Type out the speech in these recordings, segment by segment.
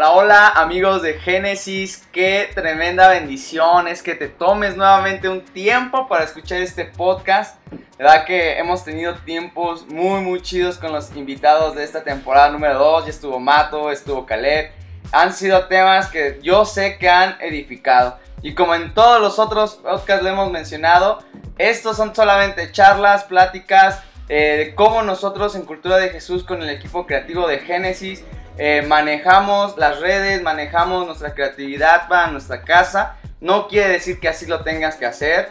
Hola, hola amigos de Génesis, qué tremenda bendición es que te tomes nuevamente un tiempo para escuchar este podcast. La verdad que hemos tenido tiempos muy muy chidos con los invitados de esta temporada número 2. Ya estuvo Mato, estuvo Caleb. Han sido temas que yo sé que han edificado. Y como en todos los otros podcasts lo hemos mencionado, estos son solamente charlas, pláticas eh, de cómo nosotros en Cultura de Jesús con el equipo creativo de Génesis eh, manejamos las redes, manejamos nuestra creatividad para nuestra casa. No quiere decir que así lo tengas que hacer.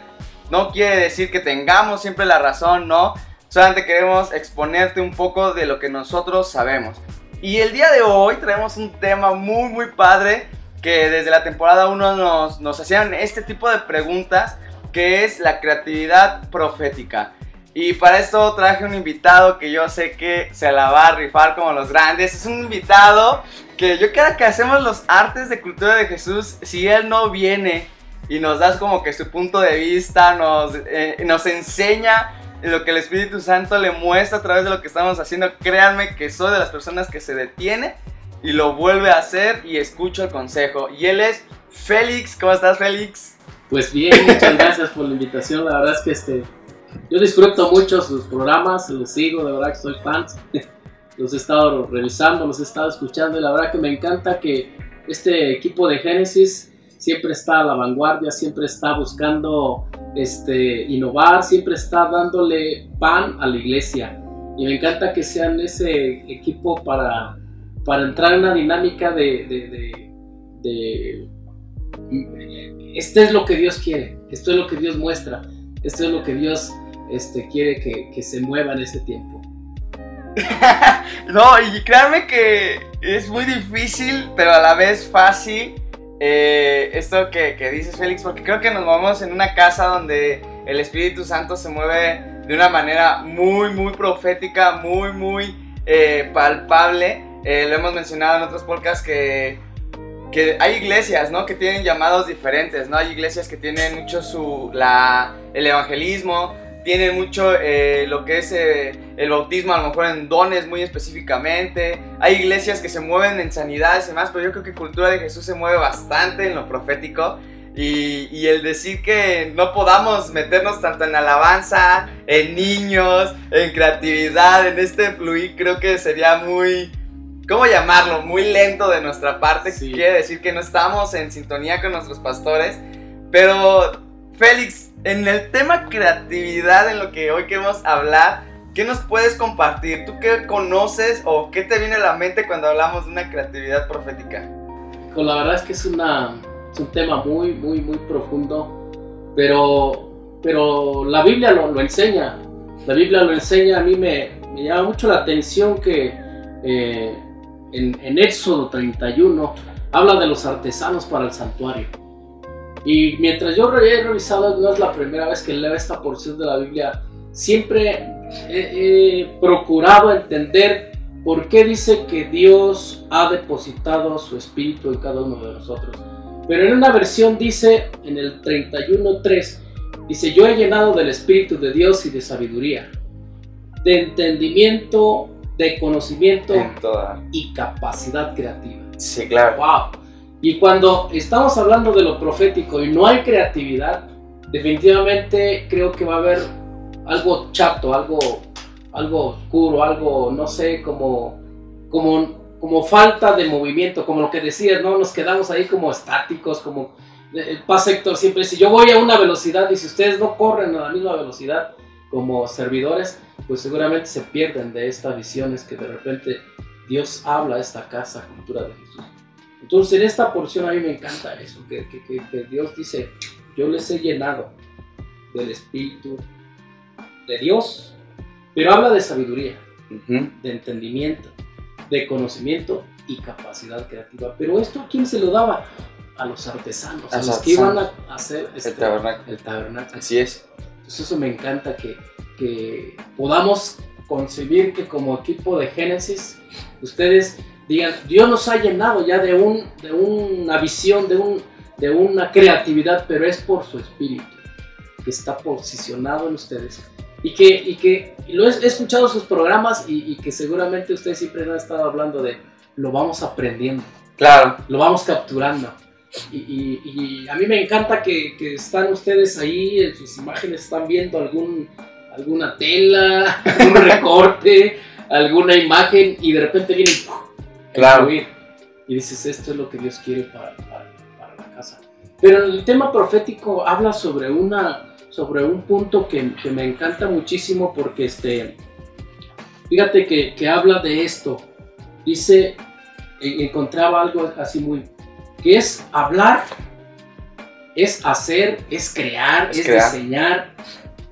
No quiere decir que tengamos siempre la razón, no. Solamente queremos exponerte un poco de lo que nosotros sabemos. Y el día de hoy traemos un tema muy, muy padre que desde la temporada 1 nos, nos hacían este tipo de preguntas, que es la creatividad profética. Y para esto traje un invitado que yo sé que se la va a rifar como los grandes. Es un invitado que yo cada que hacemos los artes de cultura de Jesús, si él no viene y nos das como que su punto de vista, nos, eh, enseña lo que el Espíritu Santo le muestra a través de lo que estamos haciendo, créanme que soy de las personas que se detiene y lo vuelve a hacer y escucho el consejo. Y él es Félix. ¿Cómo estás, Félix? Pues bien, muchas gracias por la invitación. La verdad es que este yo disfruto mucho sus programas, los sigo, de verdad que soy fan. Los he estado revisando, los he estado escuchando y la verdad que me encanta que este equipo de Génesis siempre está a la vanguardia, siempre está buscando este, innovar, siempre está dándole pan a la iglesia. Y me encanta que sean ese equipo para, para entrar en una dinámica de, de, de, este es lo que Dios quiere, esto es lo que Dios muestra, esto es lo que Dios este, quiere que, se mueva en ese tiempo. no, y créanme que es muy difícil, pero a la vez fácil. Eh, esto que, dices, Félix, porque creo que nos movemos en una casa donde el Espíritu Santo se mueve de una manera muy, muy profética, muy, muy eh, palpable. Eh, lo hemos mencionado en otros podcasts que, que hay iglesias, ¿no? Que tienen llamados diferentes, ¿no? Hay iglesias que tienen mucho su, la, el evangelismo, tiene mucho eh, lo que es eh, el bautismo, a lo mejor en dones muy específicamente. Hay iglesias que se mueven en sanidades y demás, pero yo creo que Cultura de Jesús se mueve bastante en lo profético. Y, y, el decir que no podamos meternos tanto en alabanza, en niños, en creatividad, en este fluir, creo que sería muy, ¿cómo llamarlo? Muy lento de nuestra parte. Quiere decir que no estamos en sintonía con nuestros pastores. Pero, Félix, en el tema creatividad, en lo que hoy queremos hablar, ¿qué nos puedes compartir? ¿Tú qué conoces o qué te viene a la mente cuando hablamos de una creatividad profética? Pues la verdad es que es, una, un tema muy, muy, muy profundo, pero, pero la Biblia lo, enseña. La Biblia lo enseña, a mí me, me llama mucho la atención que eh, en, en Éxodo 31 habla de los artesanos para el santuario. Y mientras yo he revisado, no es la primera vez que leo esta porción de la Biblia, siempre he, procurado entender por qué dice que Dios ha depositado su espíritu en cada uno de nosotros. Pero en una versión dice, en el 31.3, dice, yo he llenado del espíritu de Dios y de sabiduría, de entendimiento, de conocimiento y capacidad creativa. Sí, claro. Wow. Y cuando estamos hablando de lo profético y no hay creatividad, definitivamente creo que va a haber algo chato, algo, algo oscuro, algo, no sé, como, como, como falta de movimiento, como lo que decías, ¿no? Nos quedamos ahí como estáticos, como el Paz Héctor siempre dice, yo voy a una velocidad y si ustedes no corren a la misma velocidad como servidores, pues seguramente se pierden de estas visiones que de repente Dios habla a esta casa, cultura de Jesús. Entonces en esta porción a mí me encanta eso, que, Dios dice, yo les he llenado del Espíritu de Dios, pero habla de sabiduría, de entendimiento, de conocimiento y capacidad creativa. Pero esto a quién se lo daba? A los artesanos, a, los que iban a hacer este, el, tabernáculo. el, tabernáculo. Así es. Entonces eso me encanta que, que podamos concebir que como equipo de Génesis, ustedes digan, Dios nos ha llenado ya de, un, de una visión, de, un, de una creatividad, pero es por su espíritu que está posicionado en ustedes. Y que, y que lo he, escuchado sus programas y, que seguramente ustedes siempre han estado hablando de, lo vamos aprendiendo. Claro. Lo vamos capturando. Y, a mí me encanta que, que están ustedes ahí, en sus imágenes están viendo algún, alguna tela, algún recorte, alguna imagen y de repente viene ¡puf! a Claro. Y dices, esto es lo que Dios quiere para, para- para la casa. Pero el tema profético habla sobre, una, sobre un punto que, que me encanta muchísimo porque este, fíjate que, que habla de esto. Dice, e- encontraba algo así muy, que es hablar, es hacer, es crear, Es es, crear. diseñar,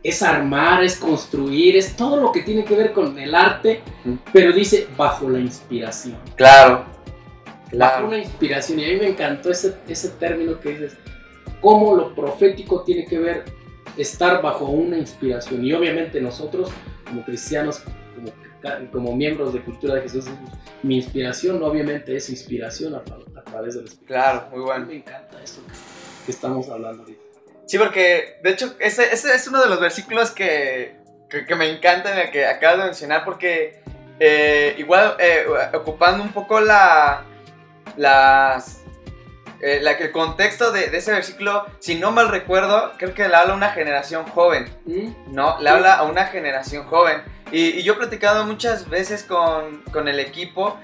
es armar, es construir, es todo lo que tiene que ver con el arte, pero dice bajo la inspiración. Claro. Bajo una inspiración. Y a mí me encantó ese, ese término que dices, cómo lo profético tiene que ver estar bajo una inspiración. Y obviamente nosotros, como cristianos, como, como miembros de Cultura de Jesús, mi inspiración obviamente es inspiración a, tra- a través del Espíritu. Claro, muy bueno. me encanta eso que, que estamos hablando ahorita. Sí, porque de hecho ese, ese es uno de los versículos que, que, que me encantan, el que acabas de mencionar, porque eh, igual eh, ocupando un poco la, las, eh, la- el contexto de, de ese versículo, si no mal recuerdo, creo que le habla a una generación joven. ¿Mm? ¿no? Le habla a una generación joven. Y, y yo he platicado muchas veces con, con el equipo.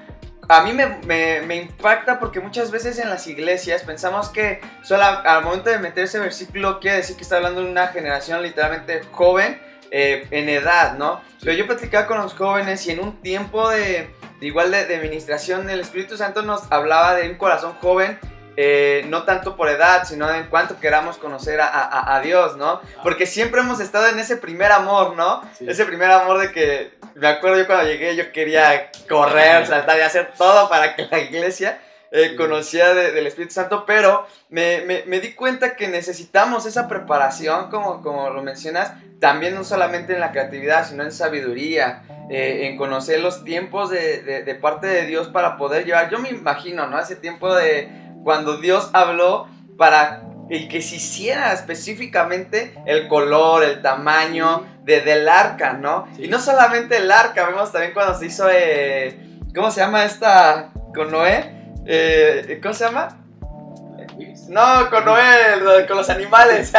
A mí me, me- me impacta porque muchas veces en las iglesias pensamos que solo al momento de meter ese versículo quiere decir que está hablando de una generación literalmente joven eh, en edad, ¿no? Pero yo platicaba con los jóvenes y en un tiempo de, de igual de, de ministración el Espíritu Santo nos hablaba de un corazón joven. Eh, no tanto por edad, sino en cuanto queramos conocer a, a- a Dios, ¿no? Porque siempre hemos estado en ese primer amor, ¿no? Sí. Ese primer amor de que, me acuerdo yo cuando llegué, yo quería correr, saltar y hacer todo para que la iglesia eh, Sí. conociera de- del Espíritu Santo, pero me, me- me di cuenta que necesitamos esa preparación, como, como lo mencionas, también no solamente en la creatividad, sino en sabiduría, eh, en conocer los tiempos de, de- de parte de Dios para poder llevar, yo me imagino, ¿no? Ese tiempo de cuando Dios habló para y que se hiciera específicamente el color, el tamaño de, del arca, ¿no? Sí. Y no solamente el arca, vemos también cuando se hizo, eh, ¿cómo se llama esta con Noé? Eh, ¿Cómo se llama? No, con Noé, con los animales.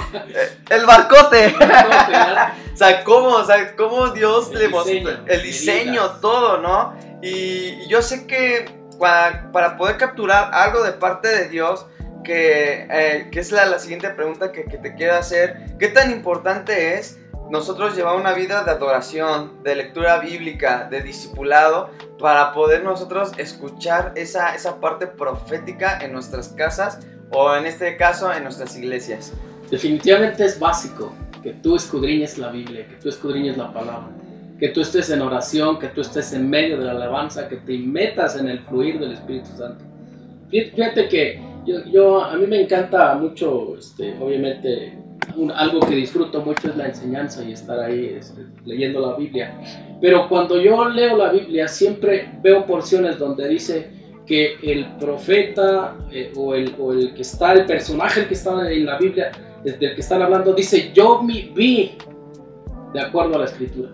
el barcote. O sea, cómo, o sea, cómo Dios El le mostró el diseño, todo, ¿no? Y yo sé que para, poder capturar algo de parte de Dios, que, eh, es la, siguiente pregunta que, que te quiero hacer, ¿qué tan importante es nosotros llevar una vida de adoración, de lectura bíblica, de discipulado, para poder nosotros escuchar esa, esa parte profética en nuestras casas o en este caso en nuestras iglesias? Definitivamente es básico que tú escudriñes la Biblia, que tú escudriñes la palabra, que tú estés en oración, que tú estés en medio de la alabanza, que te metas en el fluir del Espíritu Santo. Fí- Fíjate que yo, yo- a mí me encanta mucho, este, obviamente, un- algo que disfruto mucho es la enseñanza y estar ahí este, leyendo la Biblia. Pero cuando yo leo la Biblia siempre veo porciones donde dice que el profeta eh, o, el, o el que está, el personaje que está en la Biblia, desde el que están hablando, dice, yo mi- vi de acuerdo a la escritura.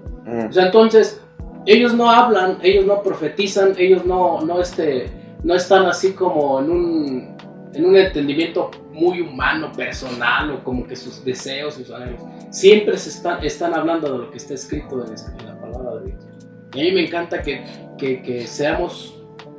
O sea, entonces, ellos no hablan, ellos no profetizan, ellos no, no, este, no están así como en un, en un entendimiento muy humano, personal, o como que sus deseos, sus anhelos. Siempre se están, están hablando de lo que está escrito en, en la palabra de Dios. Y a mí me encanta que, que, que seamos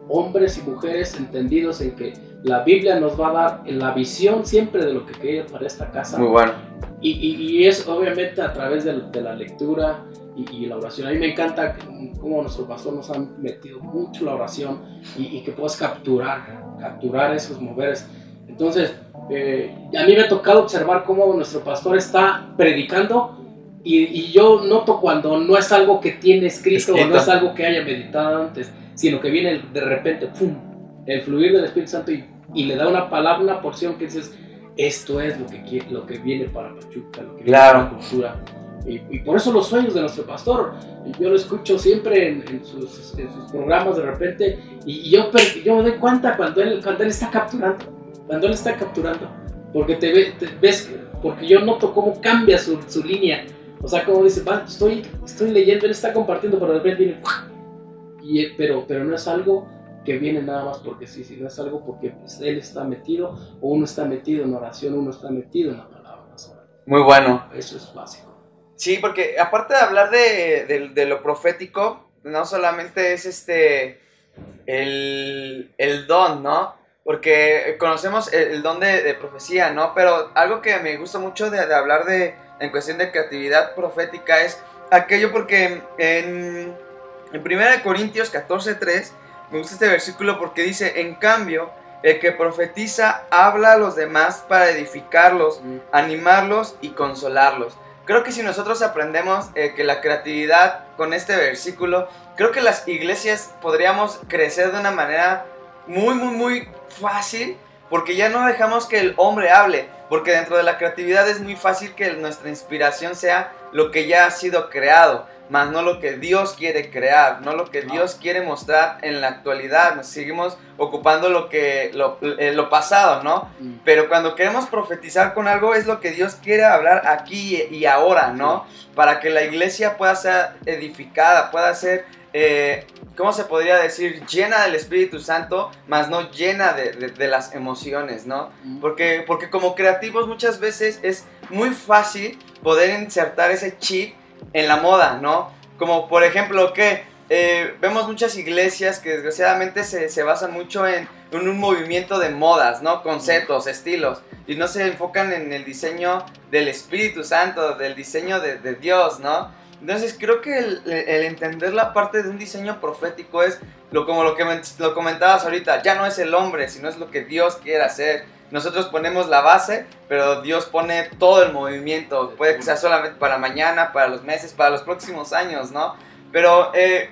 hombres y mujeres entendidos en que la Biblia nos va a dar la visión siempre de lo que quería para esta casa. Muy bueno. Y, y- y es obviamente a través de, de la lectura y, y la oración. A mí me encanta cómo nuestro pastor nos ha metido mucho la oración y, y que puedas capturar, capturar esos moveres. Entonces, eh, a mí me ha tocado observar cómo nuestro pastor está predicando y, y yo noto cuando no es algo que tiene escrito, o no es algo que haya meditado antes, sino que viene de repente, ¡pum!, el fluir del Espíritu Santo y, y le da una palabra, una porción que dices, esto es lo que, quiere, lo que viene para Pachuca, lo que Claro. viene para la cultura. Y, y por eso los sueños de nuestro pastor, yo lo escucho siempre en, en sus, en sus programas de repente y, y yo, yo me doy cuenta cuando él, cuando él está capturando, cuando él está capturando, porque te, ve- te ves, porque yo noto cómo cambia su, su línea, o sea, como dice, "Va, estoy, estoy leyendo, él está compartiendo, pero de repente viene, y, pero, pero no es algo que viene nada más porque sí, sino es algo porque pues, él está metido o uno está metido en oración, uno está metido en la palabra. Muy bueno. Eso es básico. Sí, porque aparte de hablar de, de, lo profético, no solamente es este el, el don, ¿no? Porque conocemos el, don de, profecía, ¿no? Pero algo que me gusta mucho de, hablar de en cuestión de creatividad profética es aquello porque en, en 1 Corintios 14.3 me gusta este versículo porque dice, en cambio, el que profetiza habla a los demás para edificarlos, mm. animarlos y consolarlos. Creo que si nosotros aprendemos eh, que la creatividad con este versículo, creo que las iglesias podríamos crecer de una manera muy, muy, muy fácil, porque ya no dejamos que el hombre hable, porque dentro de la creatividad es muy fácil que nuestra inspiración sea lo que ya ha sido creado más no lo que Dios quiere crear, no lo que Dios quiere mostrar en la actualidad. Nos seguimos ocupando lo que lo, eh, pasado, ¿no? Mm. Pero cuando queremos profetizar con algo es lo que Dios quiere hablar aquí y ahora, ¿no? Para que la iglesia pueda ser edificada, pueda ser eh, ¿cómo se podría decir? Llena del Espíritu Santo, más no llena de, de, las emociones, ¿no? Mm. Porque, porque como creativos muchas veces es muy fácil poder insertar ese chip en la moda, ¿no? Como por ejemplo que eh, vemos muchas iglesias que desgraciadamente se, basan mucho en, un movimiento de modas, ¿no? Conceptos, estilos, y no se enfocan en el diseño del Espíritu Santo, del diseño de, Dios, ¿no? Entonces creo que el, entender la parte de un diseño profético es lo como lo que lo comentabas ahorita, ya no es el hombre, sino es lo que Dios quiere hacer nosotros ponemos la base, pero Dios pone todo el movimiento. Puede que sea solamente para mañana, para los meses, para los próximos años, ¿no? Pero, eh,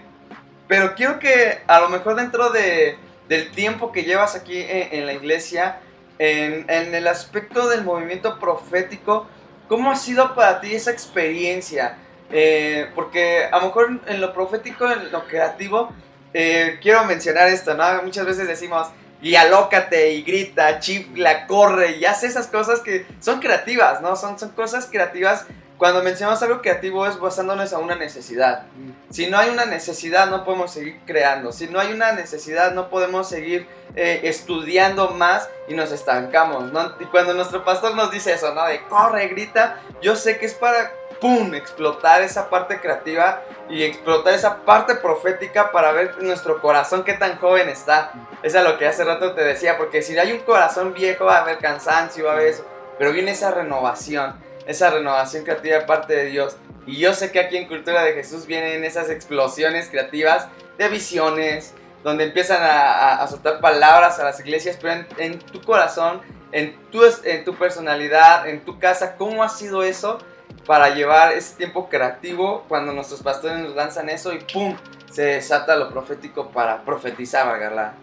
pero quiero que a lo mejor dentro de, del tiempo que llevas aquí en, la iglesia, en, en, el aspecto del movimiento profético, ¿cómo ha sido para ti esa experiencia? Eh, porque a lo mejor en lo profético, en lo creativo, eh, quiero mencionar esto, ¿no? Muchas veces decimos, y alócate y grita, chifla, corre y hace esas cosas que son creativas, ¿no? Son, son cosas creativas. Cuando mencionamos algo creativo es basándonos a una necesidad. Si no hay una necesidad no podemos seguir creando. Si no hay una necesidad no podemos seguir eh, estudiando más y nos estancamos, ¿no? Y cuando nuestro pastor nos dice eso, ¿no? De corre, grita, yo sé que es para ¡pum! explotar esa parte creativa y explotar esa parte profética para ver nuestro corazón qué tan joven está. Eso es lo que hace rato te decía, porque si hay un corazón viejo va a haber cansancio, va a haber eso, pero viene esa renovación, esa renovación creativa de parte de Dios. Y yo sé que aquí en Cultura de Jesús vienen esas explosiones creativas de visiones, donde empiezan a, soltar palabras a las iglesias, pero en, tu corazón, en tu, en tu personalidad, en tu casa, ¿cómo ha sido eso? Para llevar ese tiempo creativo cuando nuestros pastores nos lanzan eso y ¡pum! se desata lo profético para profetizar, valga la,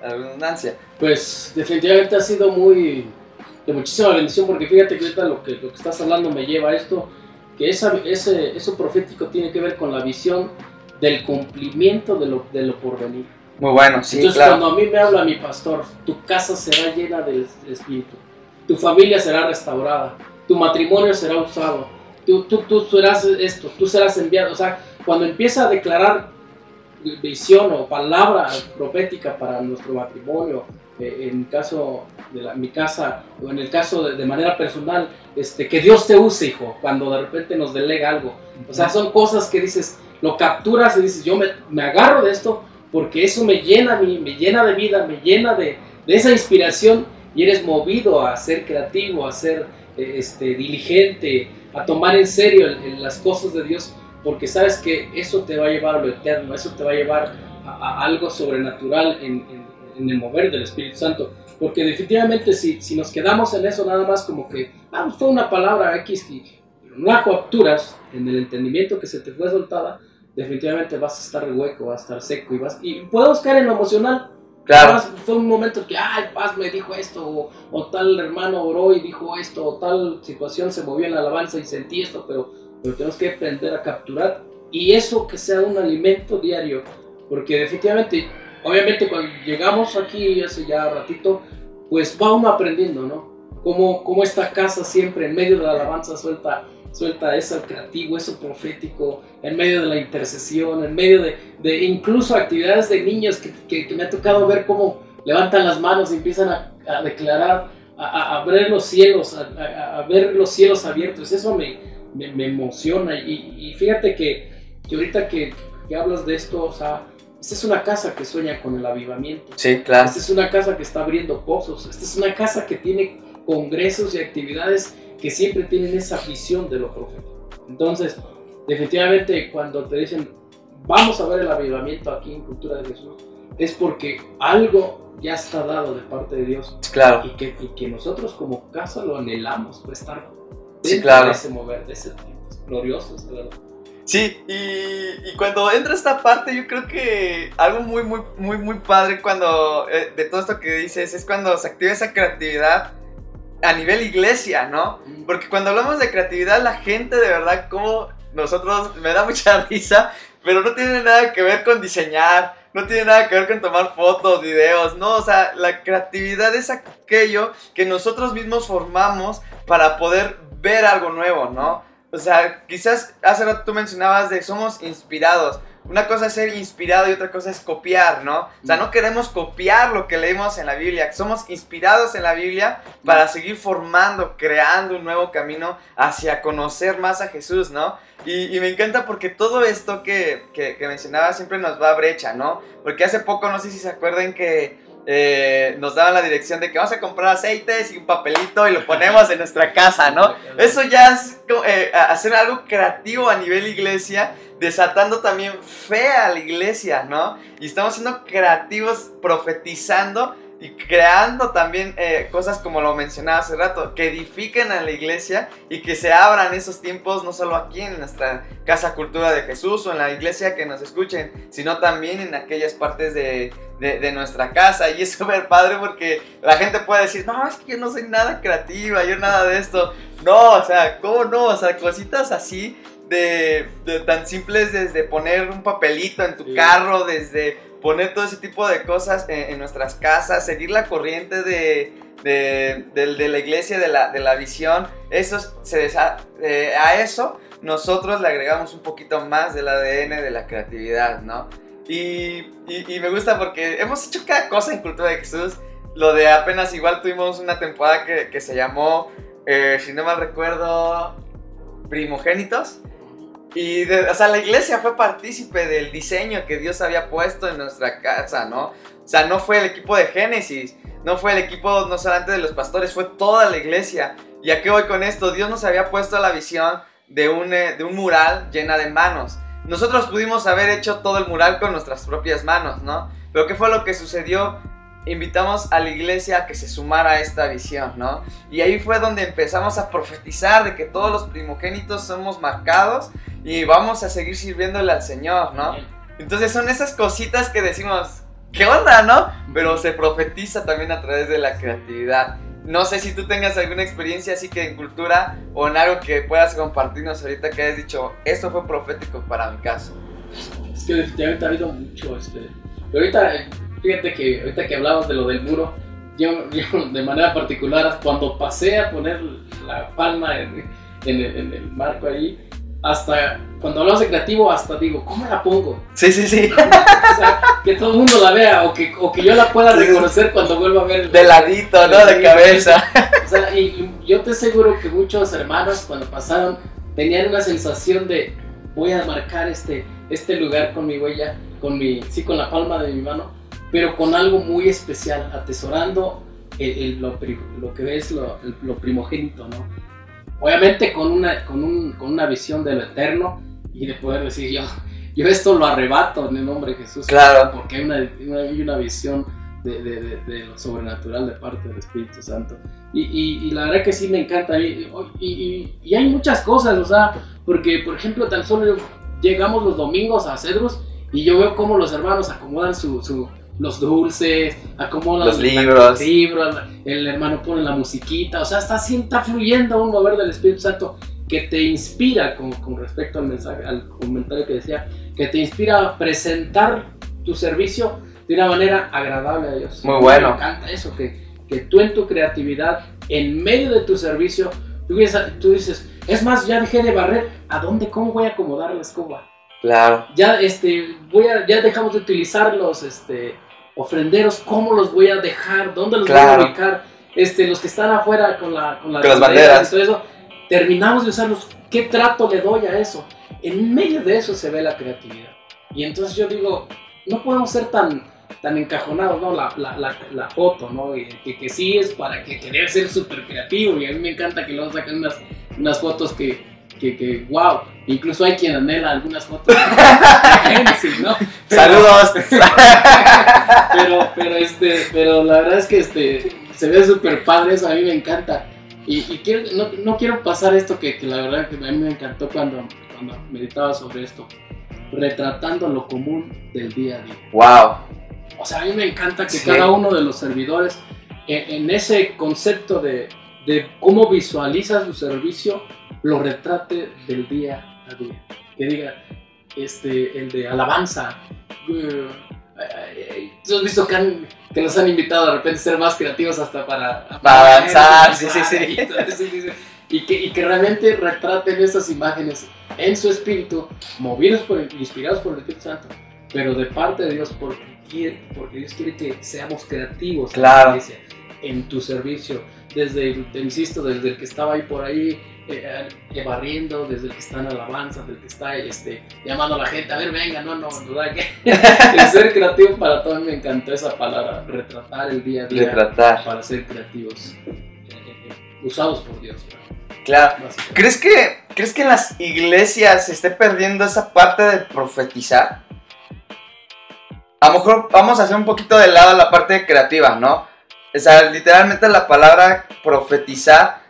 redundancia. Pues definitivamente ha sido muy de muchísima bendición porque fíjate que ahorita lo que, lo que estás hablando me lleva a esto, que esa, ese, eso profético tiene que ver con la visión del cumplimiento de lo, de lo porvenir. Muy bueno, sí. Entonces cuando a mí me habla mi pastor, tu casa será llena del Espíritu, tu familia será restaurada, tu matrimonio será usado, tú, tú, tú serás esto, tú serás enviado. O sea, cuando empieza a declarar visión o palabra profética para nuestro matrimonio, eh, en caso de mi casa o en el caso de, manera personal, este, que Dios te use, hijo, cuando de repente nos delega algo. O sea, son cosas que dices, lo capturas y dices, yo me, me agarro de esto porque eso me llena, me, me llena de vida, me llena de, de, esa inspiración y eres movido a ser creativo, a ser eh, este, diligente, a tomar en serio las cosas de Dios, porque sabes que eso te va a llevar a lo eterno, eso te va a llevar a, algo sobrenatural en, el mover del Espíritu Santo. Porque definitivamente si, si nos quedamos en eso nada más como que, ah, pues fue una palabra X y no la capturas en el entendimiento que se te fue soltada, definitivamente vas a estar hueco, vas a estar seco y vas y puedes caer en lo emocional, Claro. Fue un momento que, ah, el paz me dijo esto, o, tal hermano oró y dijo esto, o tal situación se movió en la alabanza y sentí esto, pero, pero tenemos que aprender a capturar y eso que sea un alimento diario, porque definitivamente, obviamente cuando llegamos aquí hace ya ratito, pues va uno aprendiendo, ¿no? Como, como esta casa siempre en medio de la alabanza suelta suelta eso creativo, eso profético, en medio de la intercesión, en medio de, de incluso actividades de niños que, que, me ha tocado ver cómo levantan las manos y empiezan a, a declarar, a, a, ver los cielos, a, ver los cielos abiertos. Eso me, me, emociona. Y, y, fíjate que, que ahorita que, que, hablas de esto, o sea, esta es una casa que sueña con el avivamiento. Sí, claro. Esta es una casa que está abriendo pozos. Esta es una casa que tiene congresos y actividades que siempre tienen esa visión de lo profético. Entonces, definitivamente cuando te dicen, vamos a ver el avivamiento aquí en Cultura de Jesús, es porque algo ya está dado de parte de Dios. Claro. Y que, que nosotros como casa lo anhelamos, pues estar sí, claro. de ese mover, de ese. Glorioso, verdad. Sí, y, y, cuando entra esta parte, yo creo que algo muy, muy, muy, muy padre cuando, eh, de todo esto que dices, es cuando se activa esa creatividad a nivel iglesia, ¿no? Porque cuando hablamos de creatividad, la gente de verdad, como nosotros, me da mucha risa, pero no tiene nada que ver con diseñar, no tiene nada que ver con tomar fotos, videos, no, o sea, la creatividad es aquello que nosotros mismos formamos para poder ver algo nuevo, ¿no? O sea, quizás hace rato tú mencionabas de somos inspirados una cosa es ser inspirado y otra cosa es copiar, ¿no? O sea, no queremos copiar lo que leemos en la Biblia, somos inspirados en la Biblia para seguir formando, creando un nuevo camino hacia conocer más a Jesús, ¿no? Y, me encanta porque todo esto que, que, mencionaba siempre nos va a brecha, ¿no? Porque hace poco, no sé si se acuerdan que eh, nos daban la dirección de que vamos a comprar aceites y un papelito y lo ponemos en nuestra casa, ¿no? Eso ya es eh, hacer algo creativo a nivel iglesia desatando también fe a la iglesia, ¿no? Y estamos siendo creativos, profetizando y creando también eh, cosas como lo mencionaba hace rato, que edifiquen a la iglesia y que se abran esos tiempos no solo aquí en nuestra casa cultura de Jesús o en la iglesia que nos escuchen, sino también en aquellas partes de, de, nuestra casa. Y es súper padre porque la gente puede decir, no, es que yo no soy nada creativa, yo nada de esto. No, o sea, ¿cómo no? O sea, cositas así de, tan simples desde poner un papelito en tu carro, desde poner todo ese tipo de cosas en, nuestras casas, seguir la corriente de, de, la iglesia, de la, de la visión, eso se eh, a eso nosotros le agregamos un poquito más del ADN de la creatividad, ¿no? Y, y, me gusta porque hemos hecho cada cosa en Cultura de Jesús. Lo de apenas igual tuvimos una temporada que, que se llamó, eh, si no mal recuerdo, Primogénitos. Y, o sea, la iglesia fue partícipe del diseño que Dios había puesto en nuestra casa, ¿no? O sea, no fue el equipo de Génesis, no fue el equipo no solamente de los pastores, fue toda la iglesia. ¿Y a qué voy con esto? Dios nos había puesto la visión de un, eh, de un mural llena de manos. Nosotros pudimos haber hecho todo el mural con nuestras propias manos, ¿no? Pero ¿qué fue lo que sucedió? Invitamos a la iglesia a que se sumara a esta visión, ¿no? Y ahí fue donde empezamos a profetizar de que todos los primogénitos somos marcados y vamos a seguir sirviéndole al Señor, ¿no? Entonces son esas cositas que decimos, ¿qué onda, no? Pero se profetiza también a través de la creatividad. No sé si tú tengas alguna experiencia así que en cultura o en algo que puedas compartirnos ahorita que hayas dicho, esto fue profético para mi caso. Es que definitivamente ha habido mucho, este... ahorita Fíjate que ahorita que hablamos de lo del muro, yo, de manera particular, cuando pasé a poner la palma en, el, marco ahí, hasta cuando hablamos de creativo, hasta digo, ¿cómo la pongo? Sí, sí, sí. o sea, que todo el mundo la vea o que, o que yo la pueda reconocer cuando vuelva a ver. De ladito, ¿no? De cabeza. O sea, y, yo te aseguro que muchos hermanos cuando pasaron tenían una sensación de voy a marcar este, este lugar con mi huella, con mi, sí, con la palma de mi mano pero con algo muy especial, atesorando lo, que es lo, primogénito, ¿no? Obviamente con una, con, un, con una visión de lo eterno y de poder decir yo, yo esto lo arrebato en el nombre de Jesús. Claro. Porque hay una, hay una visión de, de, de, lo sobrenatural de parte del Espíritu Santo. Y, y, y la verdad que sí me encanta. Y, y, hay muchas cosas, o sea, porque por ejemplo tan solo llegamos los domingos a Cedros y yo veo cómo los hermanos acomodan su, su los dulces, acomodan los libros. el hermano pone la musiquita, o sea, está, está fluyendo un mover del Espíritu Santo que te inspira con, con, respecto al mensaje, al comentario que decía, que te inspira a presentar tu servicio de una manera agradable a Dios. Muy bueno. Me encanta eso, que, que tú en tu creatividad, en medio de tu servicio, Tú, dices- tú dices, es más, ya dejé de barrer, ¿a dónde? ¿Cómo voy a acomodar la escoba? Claro. Ya, este, voy a, ya dejamos de utilizar los, este, ofrenderos, ¿cómo los voy a dejar? ¿Dónde los Claro. voy a ubicar? Este, los que están afuera con la, con la Con las bandera banderas. y todo eso, terminamos de usarlos, ¿qué trato le doy a eso? En medio de eso se ve la creatividad. Y entonces yo digo, no podemos ser tan, tan encajonados, ¿no? La, la, la, la foto, ¿no? Que, que sí es para que, que debe ser súper creativo. Y a mí me encanta que luego sacan unas, unas fotos que, que, que, wow. Incluso hay quien anhela algunas fotos de Génesis, ¿no? Pero- Saludos. pero, pero, este, pero la verdad es que este, se ve súper padre eso, a mí me encanta. Y, y quiero, no, no quiero pasar esto que, que la verdad que a mí me encantó cuando, cuando meditaba sobre esto, retratando lo común del día a día. wow. O sea, a mí me encanta que Sí. cada uno de los servidores, en, en ese concepto de, de cómo visualiza su servicio, lo retrate del día a día. Que diga, este, el de alabanza. eh, eh, eh, ¿Tú has visto que, han- que los han invitado de repente a ser más creativos hasta para, Para avanzar, sí, sí, sí. Y, que, y que realmente retraten esas imágenes en su espíritu, movidos por, inspirados por el Espíritu Santo, pero de parte de Dios porque quiere, porque Dios quiere que seamos creativos en Claro. en tu servicio, desde, te insisto, desde el que estaba ahí por ahí eh, barriendo, desde el que está en alabanza, del que está este, llamando a la gente, a ver, venga, no, no, no, ¿verdad que el ser creativo para todos me encantó esa palabra, retratar el día a día Retratar. para ser creativos, usados por Dios. ¿verdad? Claro. ¿Crees que, ¿Crees que en las iglesias se esté perdiendo esa parte de profetizar? A lo mejor vamos a hacer un poquito de lado la parte creativa, ¿no? O sea, literalmente la palabra profetizar,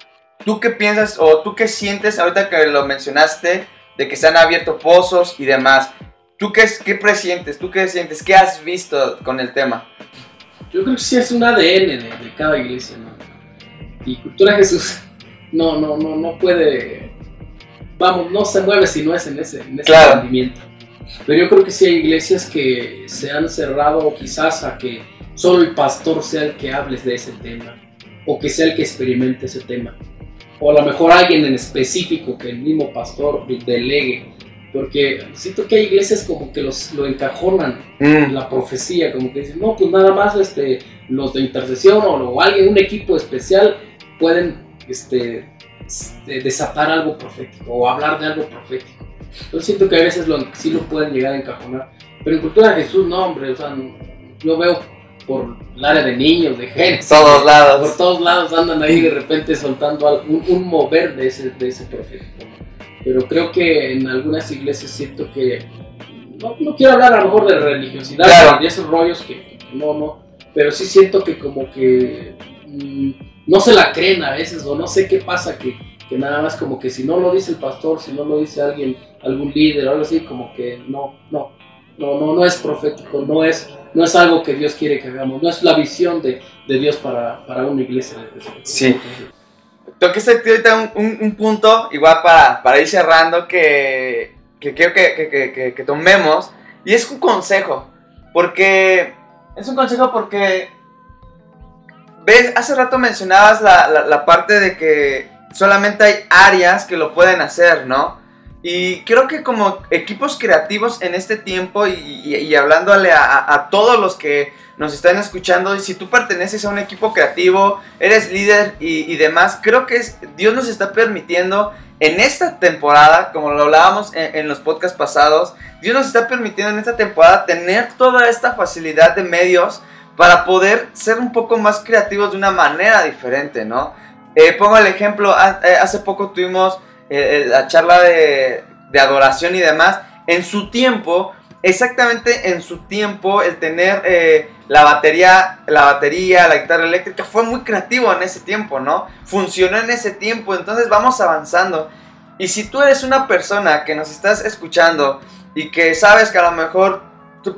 ¿tú qué piensas o tú qué sientes ahorita que lo mencionaste de que se han abierto pozos y demás? ¿Tú qué, qué presientes? ¿Tú qué sientes? ¿Qué has visto con el tema? Yo creo que sí es un ADN de, de cada iglesia, ¿no? Y Cultura Jesús no, no, no, no puede, vamos, no se mueve si no es en ese, en ese Claro. entendimiento. Pero yo creo que sí hay iglesias que se han cerrado quizás a que solo el pastor sea el que hables de ese tema, o que sea el que experimente ese tema. O a lo mejor alguien en específico que el mismo pastor delegue, porque siento que hay iglesias como que los, lo encajonan Mm, la profecía, como que dicen, no, pues nada más este, los de intercesión o, o alguien, un equipo especial pueden este, este, desatar algo profético o hablar de algo profético. Yo siento que a veces lo, sí lo pueden llegar a encajonar, pero en cultura de Jesús no, hombre, o sea, yo veo por el área de niños, de gente, todos por lados. todos lados andan ahí de repente soltando un, un mover de ese, de ese profético. ¿no? Pero creo que en algunas iglesias siento que, no, no quiero hablar a lo mejor de religiosidad, Claro. de esos rollos que, que no, no, pero sí siento que como que mm, no se la creen a veces o no sé qué pasa, que, que nada más como que si no lo dice el pastor, si no lo dice alguien, algún líder o algo así, como que no, no, no, no, no es profético, no es, no es algo que Dios quiere que hagamos, no es la visión de, de Dios para, para una iglesia. Sí. Toqué ahorita un, un- un punto, igual para, para ir cerrando, que, que quiero que, que- que- tomemos. Y es un consejo. Porque. Es un consejo porque. ¿Ves? Hace rato mencionabas la- la parte de que solamente hay áreas que lo pueden hacer, ¿no? Y creo que como equipos creativos en este tiempo y, hablándole a, todos los que nos están escuchando, y si tú perteneces a un equipo creativo, eres líder y, demás, creo que es, Dios nos está permitiendo en esta temporada, como lo hablábamos en, los podcasts pasados, Dios nos está permitiendo en esta temporada tener toda esta facilidad de medios para poder ser un poco más creativos de una manera diferente, ¿no? Eh, pongo el ejemplo, eh, hace poco tuvimos eh, eh, la charla de, adoración y demás, en su tiempo, exactamente en su tiempo, el tener eh, la batería, la batería, la guitarra eléctrica, fue muy creativo en ese tiempo, ¿no? Funcionó en ese tiempo, entonces vamos avanzando. Y si tú eres una persona que nos estás escuchando y que sabes que a lo mejor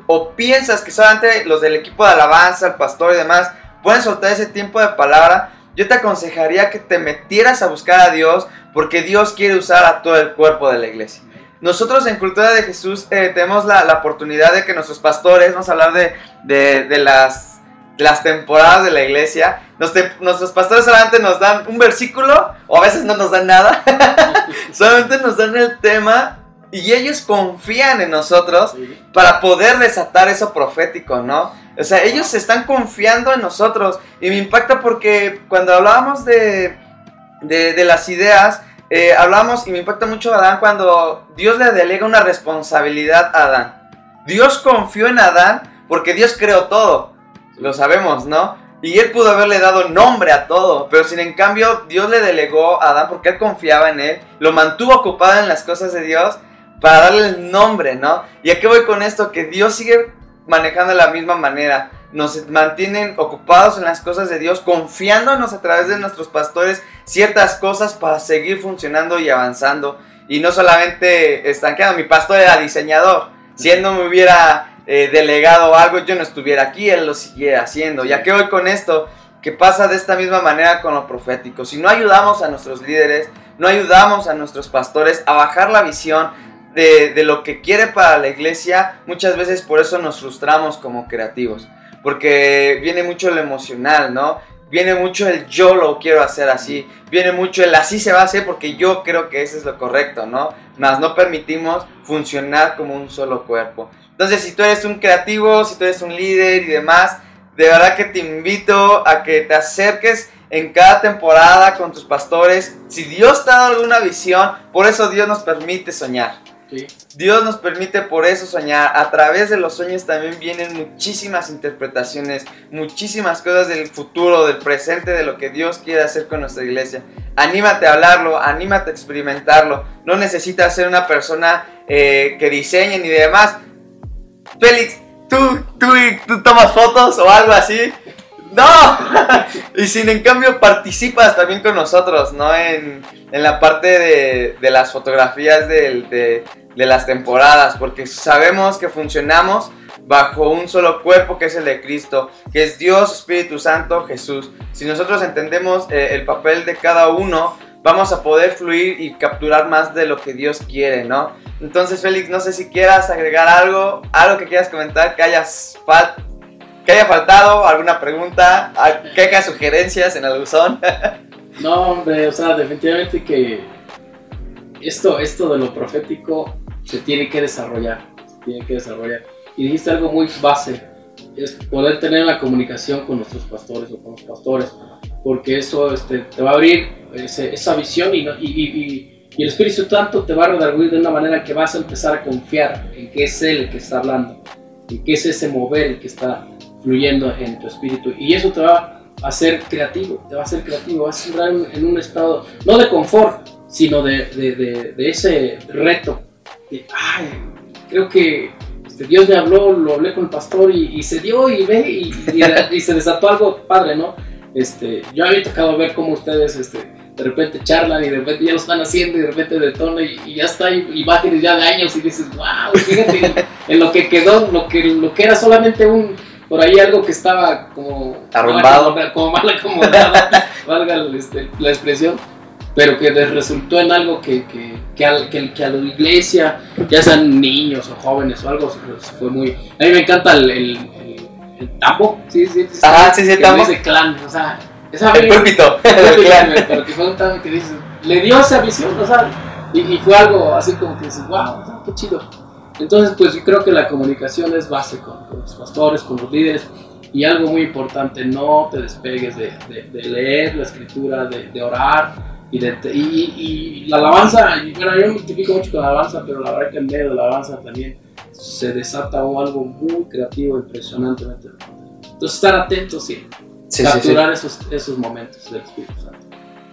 o piensas que solamente los del equipo de alabanza, el pastor y demás pueden soltar ese tiempo de palabra, yo te aconsejaría que te metieras a buscar a Dios porque Dios quiere usar a todo el cuerpo de la iglesia. Nosotros en Cultura de Jesús eh, tenemos la, la oportunidad de que nuestros pastores, vamos a hablar de, de, de las, de las temporadas de la iglesia, nuestros pastores solamente nos dan un versículo, o a veces no nos dan nada, solamente nos dan el tema y ellos confían en nosotros para poder desatar eso profético, ¿no? O sea, ellos están confiando en nosotros y me impacta porque cuando hablábamos de, de, las ideas, eh, hablamos y me impacta mucho Adán cuando Dios le delega una responsabilidad a Adán. Dios confió en Adán porque Dios creó todo, lo sabemos, ¿no? Y él pudo haberle dado nombre a todo, pero sin en cambio Dios le delegó a Adán porque él confiaba en él, lo mantuvo ocupado en las cosas de Dios para darle el nombre, ¿no? Y a qué voy con esto, que Dios sigue manejando de la misma manera. Nos mantienen ocupados en las cosas de Dios, confiándonos a través de nuestros pastores ciertas cosas para seguir funcionando y avanzando. Y no solamente estanqueando, mi pastor era diseñador. Si él no me hubiera eh, delegado algo, yo no estuviera aquí, él lo siguiera haciendo. ¿Ya qué voy con esto? Que pasa de esta misma manera con lo profético. Si no ayudamos a nuestros líderes, no ayudamos a nuestros pastores a bajar la visión de, lo que quiere para la iglesia, muchas veces por eso nos frustramos como creativos. Porque viene mucho lo emocional, ¿no? Viene mucho el yo lo quiero hacer así. Viene mucho el así se va a hacer porque yo creo que eso es lo correcto, ¿no? Más no permitimos funcionar como un solo cuerpo. Entonces, si tú eres un creativo, si tú eres un líder y demás, de verdad que te invito a que te acerques en cada temporada con tus pastores. Si Dios te ha dado alguna visión, por eso Dios nos permite soñar. Dios nos permite por eso soñar. A través de los sueños también vienen muchísimas interpretaciones, muchísimas cosas del futuro, del presente, de lo que Dios quiere hacer con nuestra iglesia. Anímate a hablarlo, anímate a experimentarlo. No necesitas ser una persona eh, que diseñe ni demás. Félix, ¿tú, tú, tú tomas fotos o algo así. No, y sin en cambio participas también con nosotros, ¿no? En, la parte de, las fotografías de, de, las temporadas, porque sabemos que funcionamos bajo un solo cuerpo que es el de Cristo, que es Dios, Espíritu Santo, Jesús. Si nosotros entendemos eh, el papel de cada uno, vamos a poder fluir y capturar más de lo que Dios quiere, ¿no? Entonces, Félix, no sé si quieras agregar algo, algo que quieras comentar, que hayas que haya faltado, alguna pregunta, quejas, sugerencias en el buzón. no, hombre, o sea, definitivamente que esto, esto de lo profético se tiene que desarrollar, se tiene que desarrollar. Y dijiste algo muy base, es poder tener la comunicación con nuestros pastores o con los pastores porque eso este, te va a abrir esa visión y, y, el Espíritu Santo te va a redarguir de una manera que vas a empezar a confiar en que es Él el que está hablando, en que es ese mover el que está fluyendo en tu espíritu. Y eso te va a hacer creativo, te va a hacer creativo, vas a entrar en, un estado, no de confort, sino de, de, de, ese reto. De, ay, creo que este, Dios me habló, lo hablé con el pastor y, se dio y ve y, y, se desató algo padre, ¿no? Este, yo había tocado ver cómo ustedes este, de repente charlan y de repente ya lo están haciendo y de repente detona y, y ya está y, y ya de años y dices, wow, fíjate en, lo que quedó, lo que, lo que era solamente un, por ahí algo que estaba como arrumbado, como mal acomodado, valga este, la expresión, pero que resultó en algo que, que, que, a, que, a la iglesia, ya sean niños o jóvenes o algo, fue muy... A mí me encanta el el tambo, sí, sí, sí. Ajá, sí, sí, el tambo. Ese clan, o sea, esa el púlpito, el clan. Pero que fue un tambo que dices, le dio esa visión, o sea, y, y fue algo así como que dices, wow, qué chido. Entonces, pues yo creo que la comunicación es base con, los pastores, con los líderes. Y algo muy importante, no te despegues de, de, leer la escritura, de, de orar y, de, y, y, la alabanza. Bueno, yo me identifico mucho con la alabanza, pero la verdad que en medio de la alabanza también se desata algo muy creativo, impresionantemente. Entonces, estar atentos y capturar Esos, esos momentos del Espíritu Santo.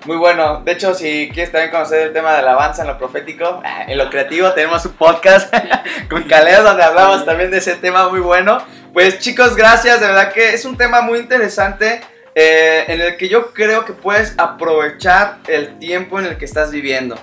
Muy bueno. De hecho, si quieres también conocer el tema de alabanza en lo profético, en lo creativo, tenemos un podcast con Caleb donde hablamos también de ese tema muy bueno. Pues chicos, gracias. De verdad que es un tema muy interesante. Eh, en el que yo creo que puedes aprovechar el tiempo en el que estás viviendo.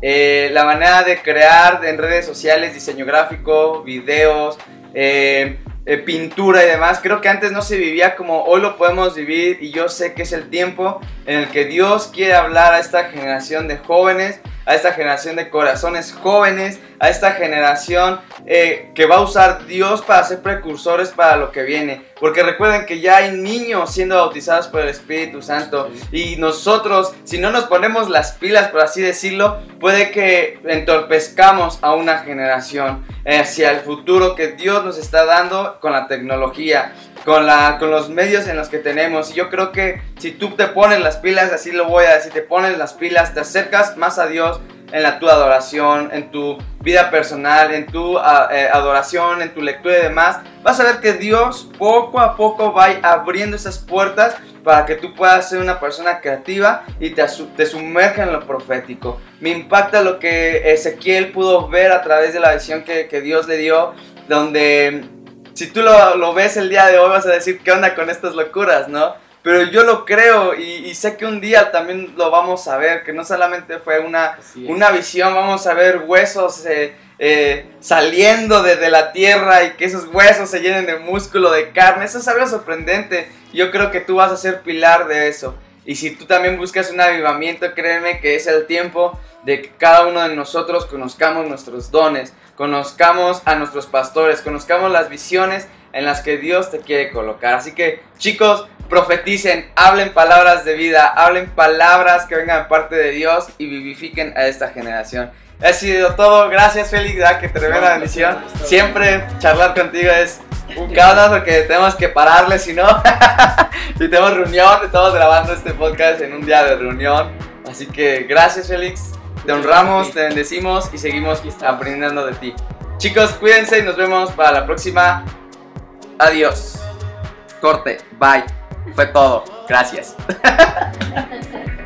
Eh, la manera de crear en redes sociales, diseño gráfico, videos, eh, eh, pintura y demás. Creo que antes no se vivía como hoy lo podemos vivir y yo sé que es el tiempo en el que Dios quiere hablar a esta generación de jóvenes, a esta generación de corazones jóvenes, a esta generación eh, que va a usar Dios para ser precursores para lo que viene. Porque recuerden que ya hay niños siendo bautizados por el Espíritu Santo. Y nosotros, si no nos ponemos las pilas, por así decirlo, puede que entorpezcamos a una generación hacia el futuro que Dios nos está dando con la tecnología con, la, con los medios en los que tenemos. Y yo creo que si tú te pones las pilas, así lo voy a decir, te pones las pilas, te acercas más a Dios en la tu adoración, en tu vida personal, en tu ah, eh, adoración, en tu lectura y demás, vas a ver que Dios poco a poco va abriendo esas puertas para que tú puedas ser una persona creativa y te, te sumerja en lo profético. Me impacta lo que Ezequiel pudo ver a través de la visión que, que Dios le dio, donde si tú lo, ves el día de hoy vas a decir, ¿qué onda con estas locuras, no? Pero yo lo creo y, sé que un día también lo vamos a ver, que no solamente fue una, una visión, vamos a ver huesos eh, eh, saliendo de, la tierra y que esos huesos se llenen de músculo, de carne. Eso es algo sorprendente. Yo creo que tú vas a ser pilar de eso. Y si tú también buscas un avivamiento, créeme que es el tiempo de que cada uno de nosotros conozcamos nuestros dones, conozcamos a nuestros pastores, conozcamos las visiones en las que Dios te quiere colocar. Así que chicos, profeticen, hablen palabras de vida, hablen palabras que vengan de parte de Dios y vivifiquen a esta generación. Ha sido todo, gracias Félix, que te la bendición. Siempre charlar contigo es un caos porque tenemos que pararle, si no, si tenemos reunión, estamos grabando este podcast en un día de reunión. Así que gracias Félix, te honramos, te bendecimos y seguimos aprendiendo de ti. Chicos, cuídense y nos vemos para la próxima. Adiós. Corte. Bye. Fue todo. Gracias.